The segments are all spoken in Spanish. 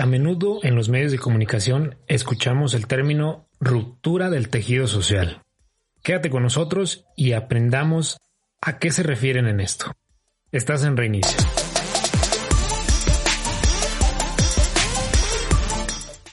A menudo en los medios de comunicación escuchamos el término ruptura del tejido social. Quédate con nosotros y aprendamos a qué se refieren en esto. Estás en reinicio.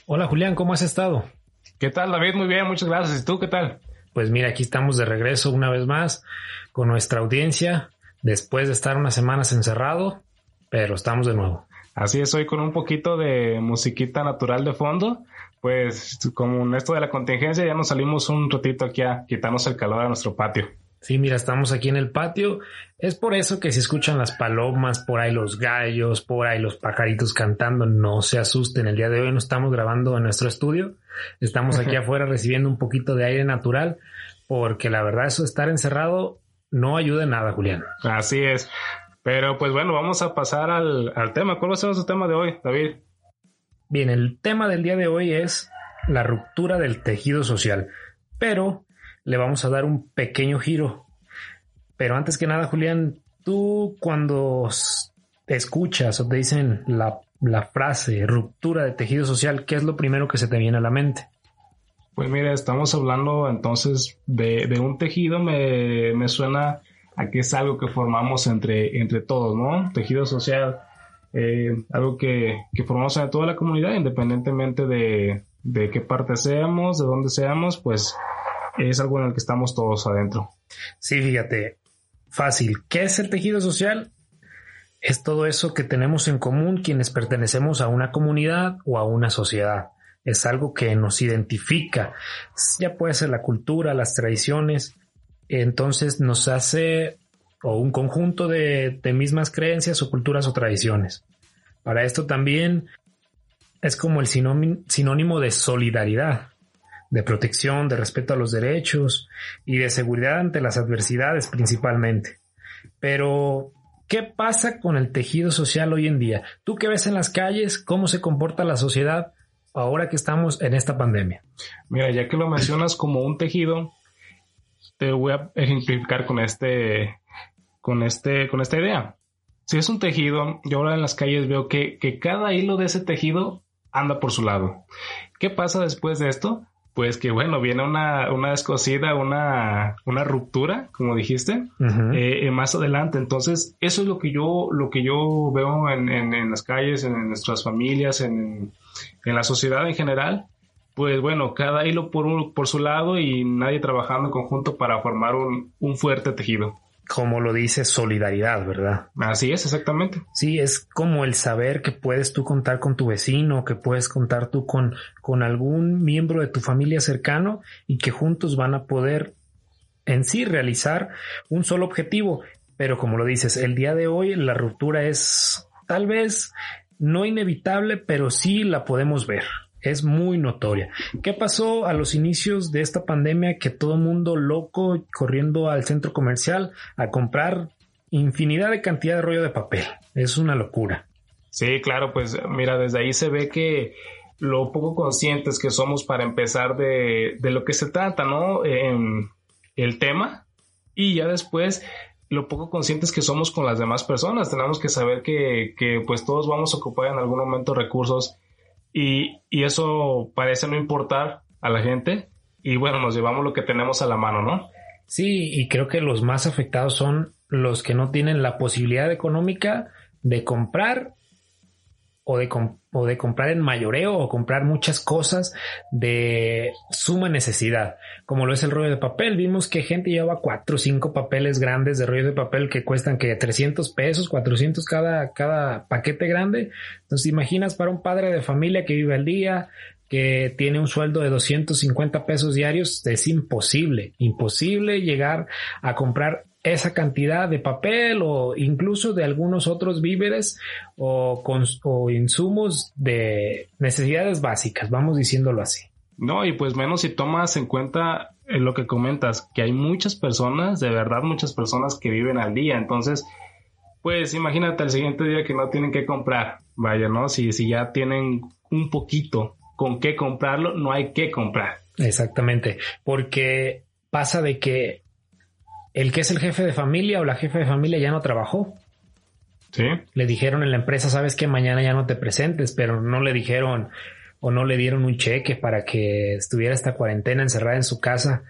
Hola Julián, ¿cómo has estado? ¿Qué tal David? Muy bien, muchas gracias. ¿Y tú qué tal? Pues mira, aquí estamos de regreso una vez más con nuestra audiencia después de estar unas semanas encerrado, pero estamos de nuevo. Así es, hoy con un poquito de musiquita natural de fondo. Pues como en esto de la contingencia ya nos salimos un ratito aquí a quitarnos el calor a nuestro patio. Sí, mira, estamos aquí en el patio. Es por eso que si escuchan las palomas, por ahí los gallos, por ahí los pajaritos cantando, no se asusten. El día de hoy no estamos grabando en nuestro estudio. Estamos aquí afuera recibiendo un poquito de aire natural, porque la verdad eso estar encerrado no ayuda en nada, Julián. Así es. Pero pues bueno, vamos a pasar al, tema. ¿Cuál va a ser nuestro tema de hoy, David? Bien, el tema del día de hoy es la ruptura del tejido social, pero le vamos a dar un pequeño giro. Pero antes que nada, Julián, tú cuando te escuchas o te dicen la, frase ruptura de tejido social, ¿qué es lo primero que se te viene a la mente? Pues mira, estamos hablando entonces de, de un tejido, me, me suena Aquí es algo que formamos entre, entre todos, ¿no? Tejido social, eh, algo que, que, formamos en toda la comunidad, independientemente de, de qué parte seamos, de dónde seamos, pues es algo en el que estamos todos adentro. Sí, fíjate, fácil. ¿Qué es el tejido social? Es todo eso que tenemos en común quienes pertenecemos a una comunidad o a una sociedad. Es algo que nos identifica. Ya puede ser la cultura, las tradiciones, entonces nos hace o un conjunto de, mismas creencias o culturas o tradiciones. Para esto también es como el sinónimo de solidaridad, de protección, de respeto a los derechos y de seguridad ante las adversidades principalmente. Pero, ¿qué pasa con el tejido social hoy en día? ¿Tú qué ves en las calles? ¿Cómo se comporta la sociedad ahora que estamos en esta pandemia? Mira, ya que lo mencionas como un tejido, te voy a ejemplificar con este, con este, con esta idea. Si es un tejido, yo ahora en las calles veo que, que cada hilo de ese tejido anda por su lado. ¿Qué pasa después de esto? Pues que bueno, viene una, una descosida, una, una ruptura, como dijiste, eh, eh, más adelante. Entonces, eso es lo que yo, lo que yo veo en, en, en las calles, en, nuestras familias, en, en la sociedad en general pues bueno, cada hilo por, por su lado y nadie trabajando en conjunto para formar un, fuerte tejido. Como lo dice solidaridad, ¿verdad? Así es, exactamente. Sí, es como el saber que puedes tú contar con tu vecino, que puedes contar tú con, con algún miembro de tu familia cercano y que juntos van a poder en sí realizar un solo objetivo. Pero como lo dices, el día de hoy la ruptura es tal vez no inevitable, pero sí la podemos ver es muy notoria. ¿Qué pasó a los inicios de esta pandemia que todo mundo loco corriendo al centro comercial a comprar infinidad de cantidad de rollo de papel? Es una locura. Sí, claro, pues mira, desde ahí se ve que lo poco conscientes que somos para empezar de, de lo que se trata, ¿no? En el tema y ya después lo poco conscientes que somos con las demás personas. Tenemos que saber que, que pues todos vamos a ocupar en algún momento recursos y, eso parece no importar a la gente y bueno, nos llevamos lo que tenemos a la mano, ¿no? Sí, y creo que los más afectados son los que no tienen la posibilidad económica de comprar o de, o de comprar en mayoreo o comprar muchas cosas de suma necesidad, como lo es el rollo de papel. Vimos que gente lleva cuatro o cinco papeles grandes de rollo de papel que cuestan que 300 pesos, 400 cada, cada paquete grande. Entonces, imaginas para un padre de familia que vive al día, que tiene un sueldo de 250 pesos diarios, es imposible, imposible llegar a comprar esa cantidad de papel o incluso de algunos otros víveres o, o insumos de necesidades básicas, vamos diciéndolo así. No, y pues menos si tomas en cuenta eh, lo que comentas, que hay muchas personas, de verdad muchas personas que viven al día, entonces, pues imagínate el siguiente día que no tienen que comprar, vaya, ¿no? Si, si ya tienen un poquito con qué comprarlo, no hay que comprar. Exactamente, porque pasa de que el que es el jefe de familia o la jefe de familia ya no trabajó. Sí. Le dijeron en la empresa, sabes que mañana ya no te presentes, pero no le dijeron o no le dieron un cheque para que estuviera esta cuarentena encerrada en su casa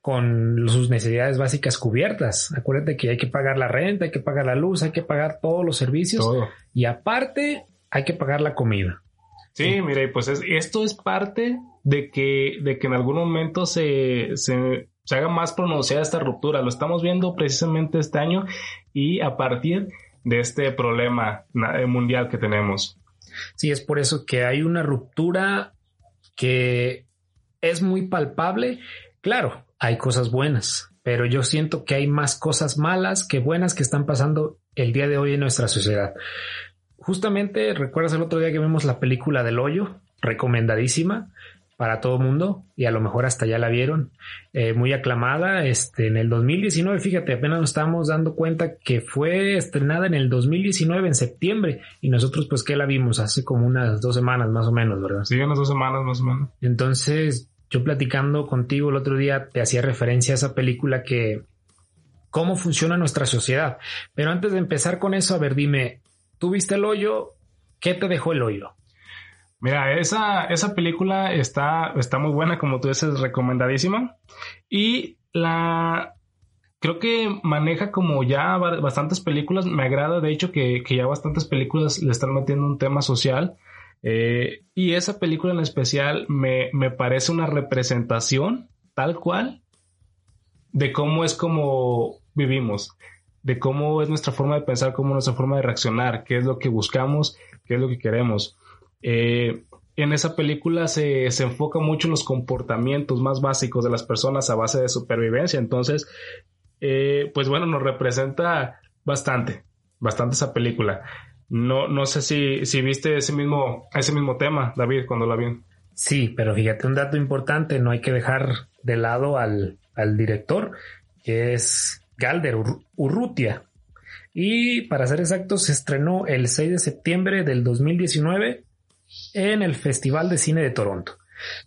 con sus necesidades básicas cubiertas. Acuérdate que hay que pagar la renta, hay que pagar la luz, hay que pagar todos los servicios y aparte hay que pagar la comida. Sí, mire, pues esto es parte de que, de que en algún momento se, se, se haga más pronunciada esta ruptura. Lo estamos viendo precisamente este año y a partir de este problema eh, mundial que tenemos. Sí, es por eso que hay una ruptura que es muy palpable. Claro, hay cosas buenas, pero yo siento que hay más cosas malas que buenas que están pasando el día de hoy en nuestra sociedad. Justamente, ¿recuerdas el otro día que vimos la película del hoyo? Recomendadísima para todo mundo y a lo mejor hasta ya la vieron, eh, muy aclamada este, en el 2019, fíjate, apenas nos estábamos dando cuenta que fue estrenada en el 2019, en septiembre, y nosotros pues que la vimos hace como unas dos semanas más o menos, ¿verdad? Sí, unas dos semanas más o menos. Entonces, yo platicando contigo el otro día te hacía referencia a esa película que, cómo funciona nuestra sociedad, pero antes de empezar con eso, a ver, dime, ¿tú viste el hoyo? ¿Qué te dejó el hoyo? Mira, esa, esa película está, está muy buena, como tú dices, recomendadísima. Y la creo que maneja como ya bastantes películas. Me agrada, de hecho, que, ya bastantes películas le están metiendo un tema social. Eh, y esa película en especial me, me parece una representación tal cual de cómo es como vivimos, de cómo es nuestra forma de pensar, cómo es nuestra forma de reaccionar, qué es lo que buscamos, qué es lo que queremos. Eh, en esa película se, enfoca mucho en los comportamientos más básicos de las personas a base de supervivencia. Entonces, eh, pues bueno, nos representa bastante, bastante esa película. No, no sé si, si viste ese mismo, ese mismo tema, David, cuando la vi. Sí, pero fíjate, un dato importante, no hay que dejar de lado al, al director, que es Galder Urrutia. Y para ser exactos, se estrenó el 6 de septiembre del 2019 en el Festival de Cine de Toronto.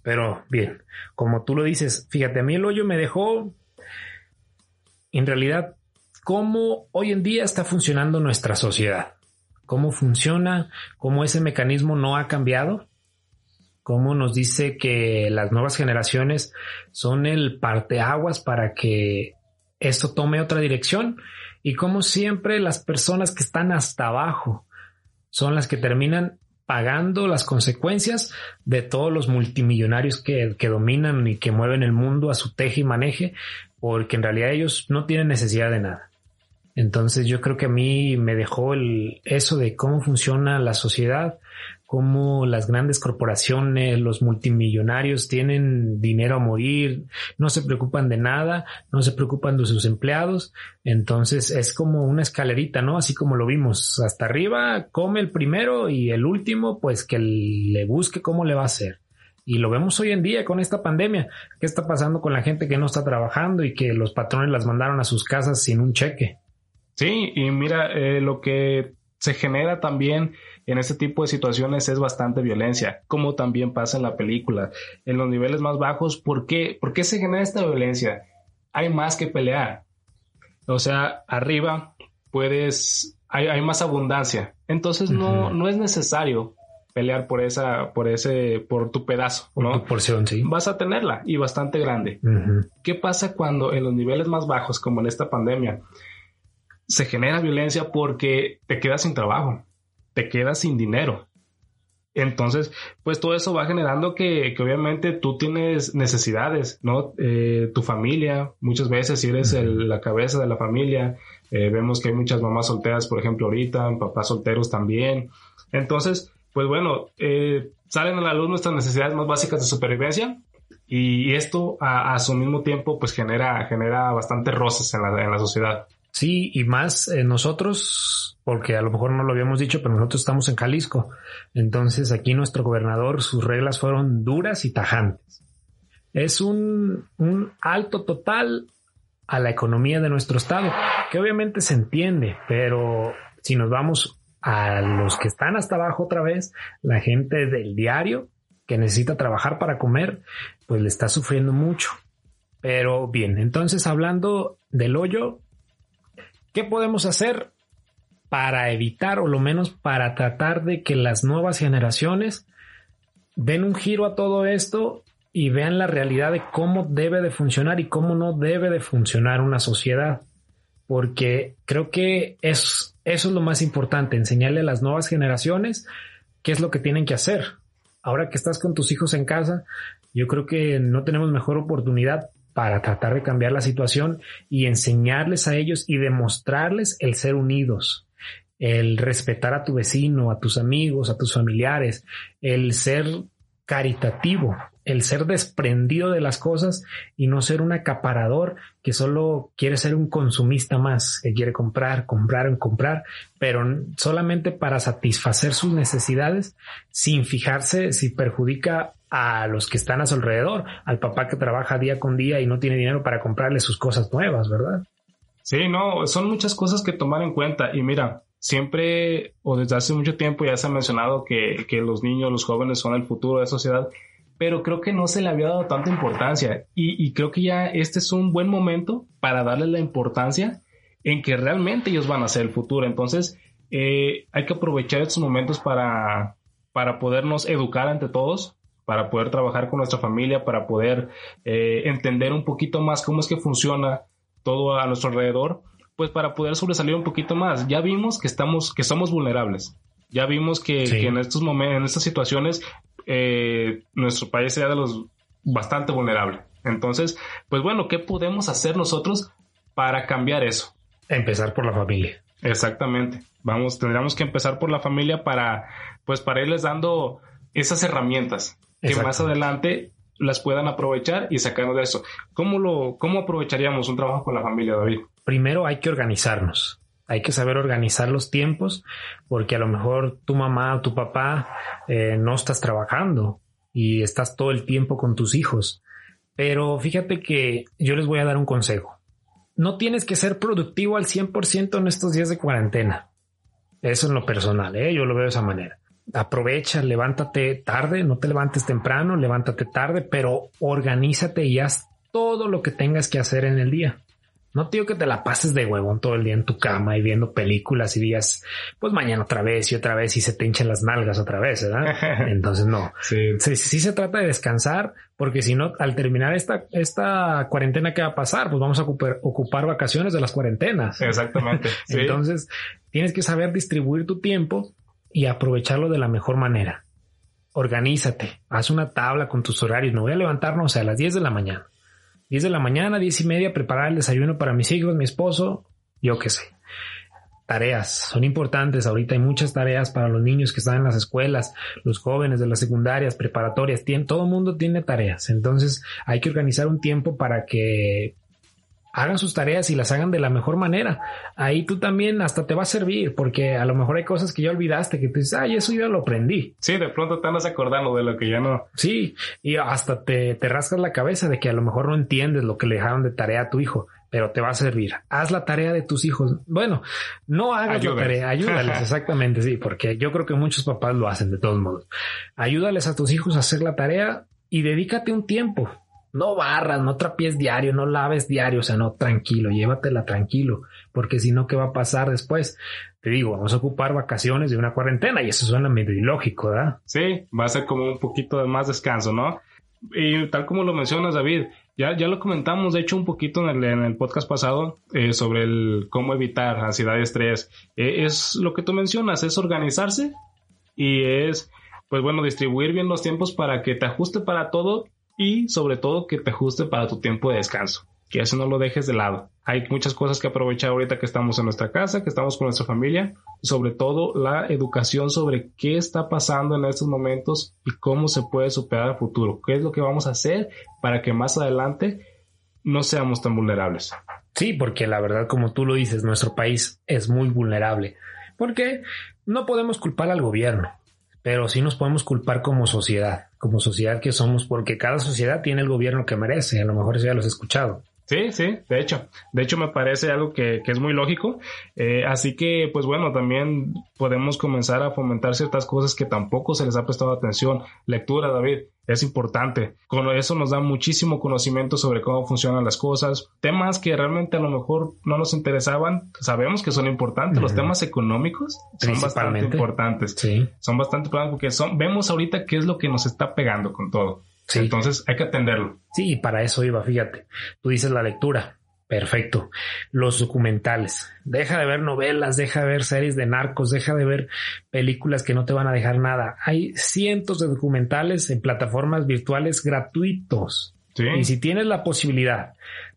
Pero bien, como tú lo dices, fíjate, a mí el hoyo me dejó en realidad cómo hoy en día está funcionando nuestra sociedad. Cómo funciona, cómo ese mecanismo no ha cambiado, cómo nos dice que las nuevas generaciones son el parteaguas para que esto tome otra dirección y cómo siempre las personas que están hasta abajo son las que terminan pagando las consecuencias de todos los multimillonarios que, dominan y que mueven el mundo a su teje y maneje, porque en realidad ellos no tienen necesidad de nada. Entonces yo creo que a mí me dejó el, eso de cómo funciona la sociedad, cómo las grandes corporaciones, los multimillonarios tienen dinero a morir, no se preocupan de nada, no se preocupan de sus empleados. Entonces es como una escalerita, ¿no? Así como lo vimos. Hasta arriba come el primero y el último, pues que le busque cómo le va a hacer. Y lo vemos hoy en día con esta pandemia. ¿Qué está pasando con la gente que no está trabajando y que los patrones las mandaron a sus casas sin un cheque? Sí, y mira, eh, lo que se genera también en este tipo de situaciones es bastante violencia, como también pasa en la película. En los niveles más bajos, ¿por qué, ¿Por qué se genera esta violencia? Hay más que pelear. O sea, arriba puedes, hay, hay más abundancia. Entonces no, no es necesario pelear por esa, por ese, por tu pedazo, ¿no? tu porción, sí. Vas a tenerla y bastante grande. ¿Qué pasa cuando en los niveles más bajos, como en esta pandemia, se genera violencia porque te quedas sin trabajo, te quedas sin dinero. Entonces, pues todo eso va generando que, obviamente tú tienes necesidades, ¿no? Eh, tu familia, muchas veces si eres la cabeza de la familia, eh, vemos que hay muchas mamás solteras, por ejemplo, ahorita, papás solteros también. Entonces, pues bueno, eh, salen a la luz nuestras necesidades más básicas de supervivencia Y esto a, su mismo tiempo pues genera, genera bastantes roces en la, en la sociedad. Sí, y más eh, nosotros, porque a lo mejor no lo habíamos dicho, pero nosotros estamos en Jalisco. Entonces aquí nuestro gobernador, sus reglas fueron duras y tajantes. Es un, un alto total a la economía de nuestro estado, que obviamente se entiende, pero si nos vamos a los que están hasta abajo otra vez, la gente del diario que necesita trabajar para comer, pues le está sufriendo mucho. Pero bien, entonces hablando del hoyo, ¿Qué podemos hacer para evitar o lo menos para tratar de que las nuevas generaciones den un giro a todo esto y vean la realidad de cómo debe de funcionar y cómo no debe de funcionar una sociedad? Porque creo que es, eso es lo más importante, enseñarle a las nuevas generaciones qué es lo que tienen que hacer. Ahora que estás con tus hijos en casa, yo creo que no tenemos mejor oportunidad para tratar de cambiar la situación y enseñarles a ellos y demostrarles el ser unidos, el respetar a tu vecino, a tus amigos, a tus familiares, el ser caritativo, el ser desprendido de las cosas y no ser un acaparador que solo quiere ser un consumista más, que quiere comprar, comprar, comprar, pero solamente para satisfacer sus necesidades sin fijarse si perjudica a los que están a su alrededor, al papá que trabaja día con día y no tiene dinero para comprarle sus cosas nuevas, ¿verdad? Sí, no, son muchas cosas que tomar en cuenta. Y mira, siempre o desde hace mucho tiempo ya se ha mencionado que, que los niños, los jóvenes son el futuro de la sociedad, pero creo que no se le había dado tanta importancia. Y, y creo que ya este es un buen momento para darle la importancia en que realmente ellos van a ser el futuro. Entonces, eh, hay que aprovechar estos momentos para, para podernos educar ante todos, para poder trabajar con nuestra familia, para poder eh, entender un poquito más cómo es que funciona todo a nuestro alrededor, pues para poder sobresalir un poquito más. Ya vimos que estamos, que somos vulnerables. Ya vimos que, en estos momentos, en estas situaciones, eh, nuestro país sea de los bastante vulnerable. Entonces, pues bueno, ¿qué podemos hacer nosotros para cambiar eso? Empezar por la familia. Exactamente. Vamos, tendríamos que empezar por la familia para, pues para irles dando esas herramientas que más adelante las puedan aprovechar y sacarnos de eso. ¿Cómo, lo, ¿Cómo aprovecharíamos un trabajo con la familia, David? Primero hay que organizarnos. Hay que saber organizar los tiempos porque a lo mejor tu mamá o tu papá eh, no estás trabajando y estás todo el tiempo con tus hijos. Pero fíjate que yo les voy a dar un consejo. No tienes que ser productivo al 100% en estos días de cuarentena. Eso en lo personal, ¿eh? yo lo veo de esa manera aprovecha, levántate tarde, no te levantes temprano, levántate tarde, pero organízate y haz todo lo que tengas que hacer en el día. No te digo que te la pases de huevón todo el día en tu cama y viendo películas y días, pues mañana otra vez y otra vez y se te hinchan las nalgas otra vez, ¿verdad? Entonces no. Sí. sí. se trata de descansar porque si no, al terminar esta, esta cuarentena que va a pasar, pues vamos a ocupar, ocupar vacaciones de las cuarentenas. Exactamente. Entonces tienes que saber distribuir tu tiempo y aprovecharlo de la mejor manera. Organízate, haz una tabla con tus horarios. Me voy a levantarnos a las 10 de la mañana. 10 de la mañana, 10 y media, preparar el desayuno para mis hijos, mi esposo, yo qué sé. Tareas son importantes. Ahorita hay muchas tareas para los niños que están en las escuelas, los jóvenes de las secundarias, preparatorias. todo el mundo tiene tareas. Entonces hay que organizar un tiempo para que hagan sus tareas y las hagan de la mejor manera. Ahí tú también hasta te va a servir, porque a lo mejor hay cosas que ya olvidaste, que tú dices, ay, eso yo lo aprendí. Sí, de pronto te andas acordando de lo que ya no. Sí, y hasta te, te rascas la cabeza de que a lo mejor no entiendes lo que le dejaron de tarea a tu hijo, pero te va a servir. Haz la tarea de tus hijos. Bueno, no hagas la tarea, ayúdales, exactamente, sí, porque yo creo que muchos papás lo hacen de todos modos. Ayúdales a tus hijos a hacer la tarea y dedícate un tiempo no barras, no trapies diario, no laves diario, o sea, no, tranquilo, llévatela tranquilo, porque si no, ¿qué va a pasar después? Te digo, vamos a ocupar vacaciones de una cuarentena y eso suena medio ilógico, ¿verdad? Sí, va a ser como un poquito de más descanso, ¿no? Y tal como lo mencionas, David, ya, ya lo comentamos, de hecho, un poquito en el, podcast pasado eh, sobre el cómo evitar ansiedad y estrés. Eh, es lo que tú mencionas, es organizarse y es, pues bueno, distribuir bien los tiempos para que te ajuste para todo y sobre todo que te ajuste para tu tiempo de descanso. que eso no lo dejes de lado. Hay muchas cosas que aprovechar ahorita que estamos en nuestra casa, que estamos con nuestra familia, sobre todo la educación sobre qué está pasando en estos momentos y cómo se puede superar el futuro, qué es lo que vamos a hacer para que más adelante no seamos tan vulnerables. Sí, porque la verdad, como tú lo dices, nuestro país es muy vulnerable, porque no podemos culpar al gobierno, pero sí nos podemos culpar como sociedad, como sociedad que somos, porque cada sociedad tiene el gobierno que merece, a lo mejor eso ya lo has escuchado. Sí, sí, de hecho, de hecho me parece algo que, que es muy lógico. Eh, así que, pues bueno, también podemos comenzar a fomentar ciertas cosas que tampoco se les ha prestado atención. Lectura, David, es importante. Con eso nos da muchísimo conocimiento sobre cómo funcionan las cosas. Temas que realmente a lo mejor no nos interesaban, sabemos que son importantes. Los temas económicos son bastante importantes. Sí. Son bastante importantes porque son, vemos ahorita qué es lo que nos está pegando con todo. Sí. Entonces hay que atenderlo. Sí, para eso iba, fíjate. Tú dices la lectura. Perfecto. Los documentales. Deja de ver novelas, deja de ver series de narcos, deja de ver películas que no te van a dejar nada. Hay cientos de documentales en plataformas virtuales gratuitos. Sí. Y si tienes la posibilidad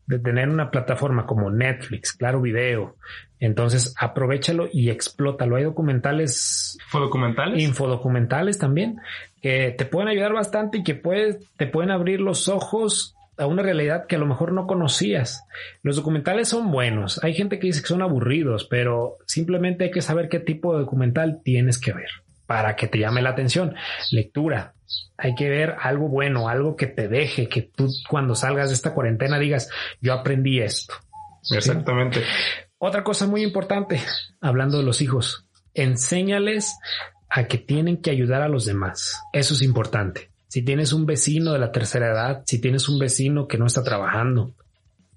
de tener una plataforma como Netflix, Claro Video, entonces aprovechalo y explótalo. Hay documentales, ¿Fue documentales? infodocumentales también, que te pueden ayudar bastante y que puedes, te pueden abrir los ojos a una realidad que a lo mejor no conocías. Los documentales son buenos. Hay gente que dice que son aburridos, pero simplemente hay que saber qué tipo de documental tienes que ver para que te llame la atención. Lectura. Hay que ver algo bueno, algo que te deje, que tú cuando salgas de esta cuarentena digas, yo aprendí esto. Exactamente. Otra cosa muy importante, hablando de los hijos, enséñales a que tienen que ayudar a los demás. Eso es importante. Si tienes un vecino de la tercera edad, si tienes un vecino que no está trabajando,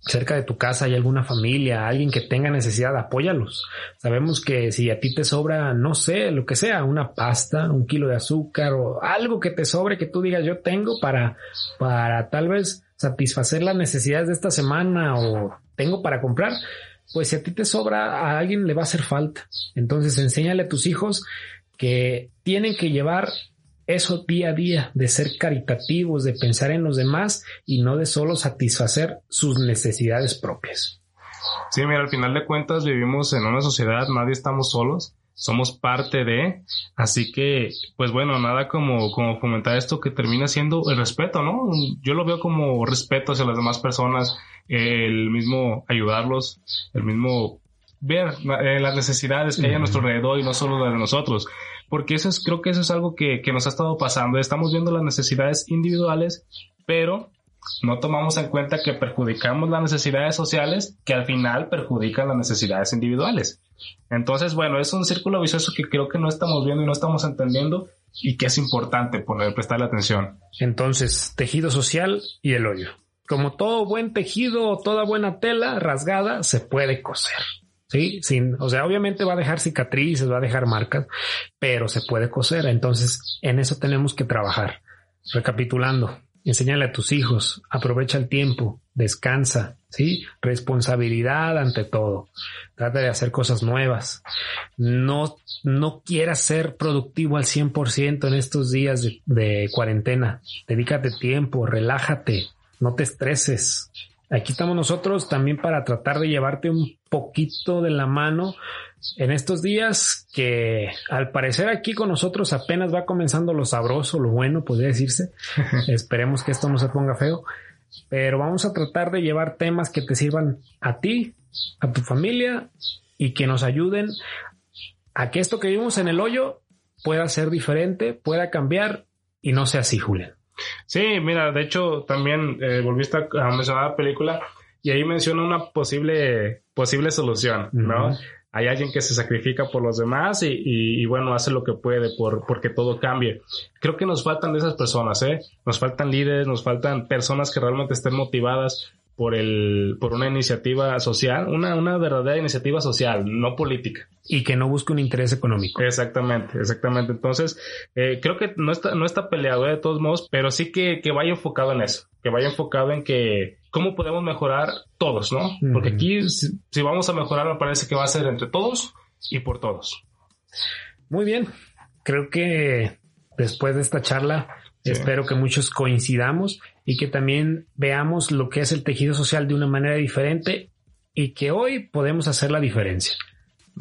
cerca de tu casa hay alguna familia, alguien que tenga necesidad, apóyalos. Sabemos que si a ti te sobra, no sé, lo que sea, una pasta, un kilo de azúcar o algo que te sobre que tú digas yo tengo para, para tal vez satisfacer las necesidades de esta semana o tengo para comprar, pues si a ti te sobra, a alguien le va a hacer falta. Entonces enséñale a tus hijos que tienen que llevar eso día a día, de ser caritativos, de pensar en los demás y no de solo satisfacer sus necesidades propias. Sí, mira, al final de cuentas vivimos en una sociedad, nadie estamos solos, somos parte de, así que, pues bueno, nada como, como fomentar esto que termina siendo el respeto, ¿no? Yo lo veo como respeto hacia las demás personas, el mismo ayudarlos, el mismo ver eh, las necesidades que hay a nuestro alrededor y no solo las de nosotros. Porque eso es, creo que eso es algo que, que nos ha estado pasando. Estamos viendo las necesidades individuales, pero no tomamos en cuenta que perjudicamos las necesidades sociales que al final perjudican las necesidades individuales. Entonces, bueno, es un círculo vicioso que creo que no estamos viendo y no estamos entendiendo y que es importante poner, prestarle atención. Entonces, tejido social y el hoyo. Como todo buen tejido o toda buena tela rasgada se puede coser. Sí, sin, o sea, obviamente va a dejar cicatrices, va a dejar marcas, pero se puede coser. Entonces, en eso tenemos que trabajar. Recapitulando, enséñale a tus hijos, aprovecha el tiempo, descansa, sí, responsabilidad ante todo. Trata de hacer cosas nuevas. No, no quieras ser productivo al 100% en estos días de, de cuarentena. Dedícate tiempo, relájate, no te estreses. Aquí estamos nosotros también para tratar de llevarte un poquito de la mano en estos días que al parecer aquí con nosotros apenas va comenzando lo sabroso, lo bueno, podría decirse. Esperemos que esto no se ponga feo, pero vamos a tratar de llevar temas que te sirvan a ti, a tu familia y que nos ayuden a que esto que vivimos en el hoyo pueda ser diferente, pueda cambiar y no sea así, Julián. Sí, mira, de hecho también eh, volviste a mencionar la película y ahí menciona una posible, posible solución, ¿no? Uh -huh. Hay alguien que se sacrifica por los demás y, y, y, bueno, hace lo que puede por, porque todo cambie. Creo que nos faltan de esas personas, ¿eh? Nos faltan líderes, nos faltan personas que realmente estén motivadas por el, por una iniciativa social, una, una verdadera iniciativa social, no política. Y que no busque un interés económico. Exactamente, exactamente. Entonces, eh, creo que no está, no está peleado ¿eh? de todos modos, pero sí que, que vaya enfocado en eso, que vaya enfocado en que cómo podemos mejorar todos, ¿no? Porque aquí, si, si vamos a mejorar, me parece que va a ser entre todos y por todos. Muy bien. Creo que después de esta charla, sí. espero que muchos coincidamos y que también veamos lo que es el tejido social de una manera diferente y que hoy podemos hacer la diferencia.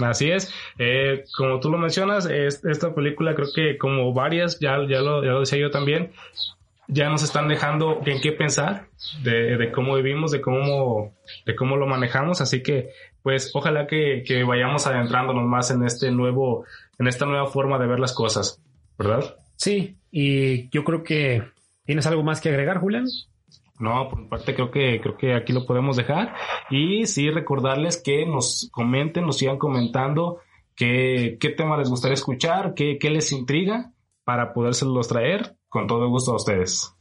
Así es, eh, como tú lo mencionas, esta película creo que como varias, ya, ya, lo, ya lo decía yo también, ya nos están dejando en qué pensar de, de, cómo vivimos, de cómo, de cómo lo manejamos. Así que, pues, ojalá que, que, vayamos adentrándonos más en este nuevo, en esta nueva forma de ver las cosas, ¿verdad? Sí, y yo creo que tienes algo más que agregar, Julián. No, por mi parte creo que creo que aquí lo podemos dejar y sí recordarles que nos comenten, nos sigan comentando qué, qué tema les gustaría escuchar, qué, qué les intriga para podérselos traer con todo gusto a ustedes.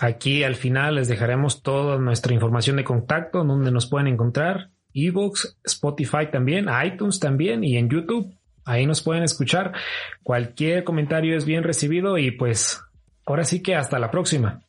Aquí al final les dejaremos toda nuestra información de contacto, donde nos pueden encontrar, Evox, Spotify también, iTunes también y en YouTube. Ahí nos pueden escuchar. Cualquier comentario es bien recibido y pues ahora sí que hasta la próxima.